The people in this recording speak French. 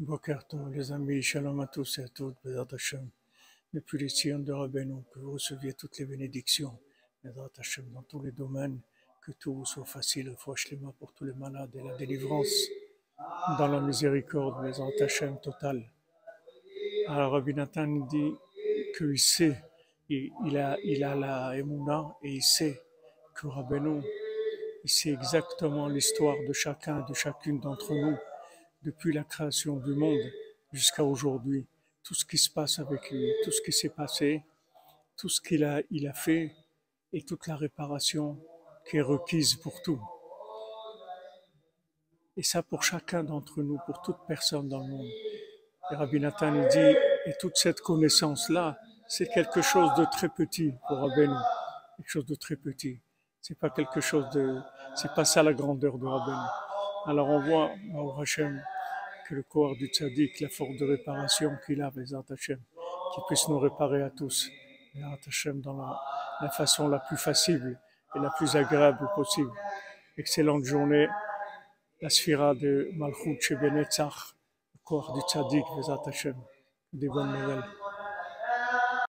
Boker Tov, les amis, shalom à tous et à toutes, Bezat Hashem. Depuis les Sion de Rabbeinu, que vous receviez toutes les bénédictions, Bezat Hashem, dans tous les domaines, que tout vous soit facile, Fouachlema pour tous les malades et la délivrance, dans la miséricorde, Bezat Hashem totale. Alors Rabbi Nathan dit qu'il sait, il, il a, il a la Emouna et il sait que Rabbeinu, il sait exactement l'histoire de chacun, de chacune d'entre nous depuis la création du monde jusqu'à aujourd'hui, tout ce qui se passe avec lui, tout ce qui s'est passé, tout ce qu'il a, il a fait et toute la réparation qui est requise pour tout. Et ça pour chacun d'entre nous, pour toute personne dans le monde. Et Rabbi Nathan il dit, et toute cette connaissance-là, c'est quelque chose de très petit pour Rabbeinu, quelque chose de très petit. C'est pas quelque chose de, c'est pas ça la grandeur de Rabbeinu. Alors on voit, au Hachem, que le corps du tzaddik, la force de réparation qu'il a, Bezat Hashem, qu'il puisse nous réparer à tous, Bezat Hashem, dans la, façon la plus facile et la plus agréable possible. Excellente journée, la sphira de Malchut chez Benetzach, le corps du tzaddik, Bezat Hashem, des bonnes nouvelles.